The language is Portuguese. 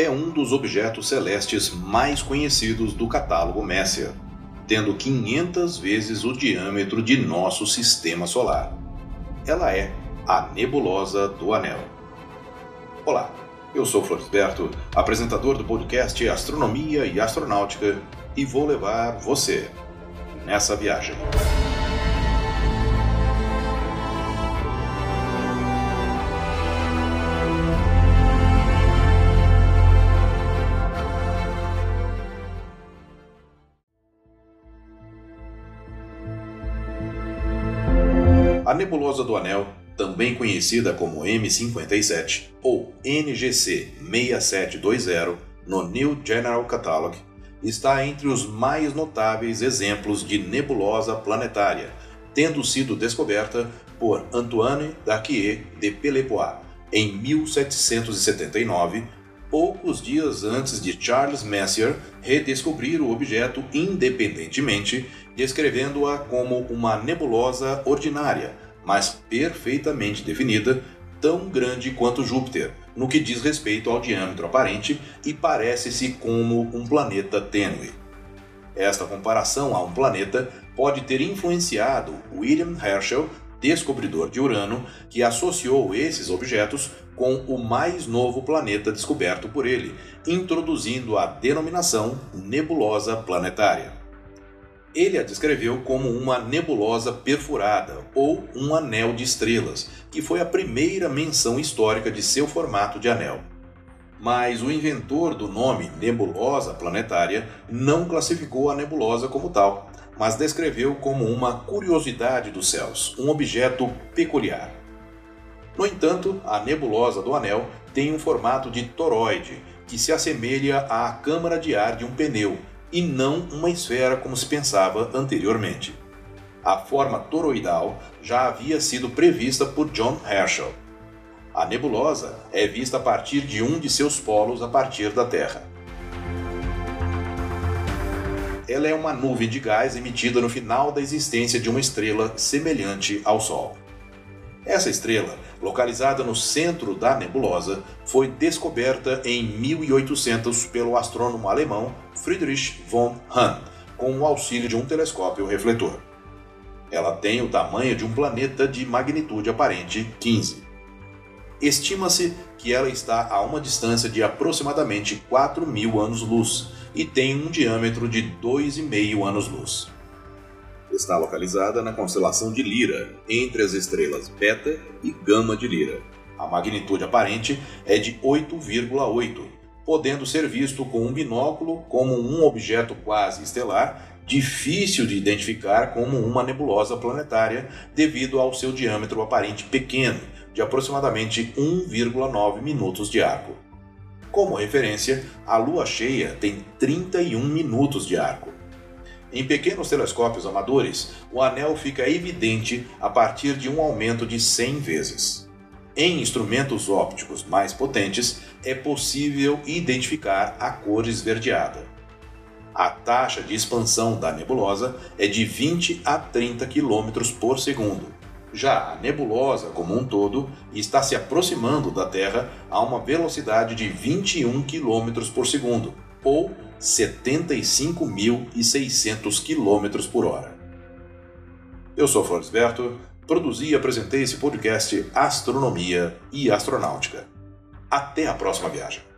É um dos objetos celestes mais conhecidos do catálogo Messier, tendo 500 vezes o diâmetro de nosso sistema solar. Ela é a Nebulosa do Anel. Olá, eu sou Florisberto, apresentador do podcast Astronomia e Astronáutica, e vou levar você nessa viagem. A nebulosa do Anel, também conhecida como M57 ou NGC 6720 no New General Catalog, está entre os mais notáveis exemplos de nebulosa planetária, tendo sido descoberta por Antoine Daquier de Pelepois em 1779, poucos dias antes de Charles Messier redescobrir o objeto independentemente, descrevendo-a como uma nebulosa ordinária, mas perfeitamente definida, tão grande quanto Júpiter, no que diz respeito ao diâmetro aparente e parece-se como um planeta tênue. Esta comparação a um planeta pode ter influenciado William Herschel, descobridor de Urano, que associou esses objetos com o mais novo planeta descoberto por ele, introduzindo a denominação nebulosa planetária. Ele a descreveu como uma nebulosa perfurada ou um anel de estrelas, que foi a primeira menção histórica de seu formato de anel. Mas o inventor do nome nebulosa planetária não classificou a nebulosa como tal, mas descreveu como uma curiosidade dos céus, um objeto peculiar. No entanto, a nebulosa do anel tem um formato de toroide, que se assemelha à câmara de ar de um pneu, e não uma esfera como se pensava anteriormente. A forma toroidal já havia sido prevista por John Herschel. A nebulosa é vista a partir de um de seus polos a partir da Terra. Ela é uma nuvem de gás emitida no final da existência de uma estrela semelhante ao Sol. Essa estrela, localizada no centro da nebulosa, foi descoberta em 1800 pelo astrônomo alemão Friedrich von Hahn, com o auxílio de um telescópio refletor. Ela tem o tamanho de um planeta de magnitude aparente 15. Estima-se que ela está a uma distância de aproximadamente 4 mil anos-luz e tem um diâmetro de 2,5 anos-luz. Está localizada na constelação de Lira, entre as estrelas Beta e Gama de Lira. A magnitude aparente é de 8,8, podendo ser visto com um binóculo como um objeto quase estelar, difícil de identificar como uma nebulosa planetária devido ao seu diâmetro aparente pequeno, de aproximadamente 1,9 minutos de arco. Como referência, a lua cheia tem 31 minutos de arco. Em pequenos telescópios amadores, o anel fica evidente a partir de um aumento de 100 vezes. Em instrumentos ópticos mais potentes, é possível identificar a cor esverdeada. A taxa de expansão da nebulosa é de 20 a 30 km por segundo. Já a nebulosa, como um todo, está se aproximando da Terra a uma velocidade de 21 km por segundo, ou 75.600 km por hora. Eu sou Florisberto, produzi e apresentei esse podcast Astronomia e Astronáutica. Até a próxima viagem.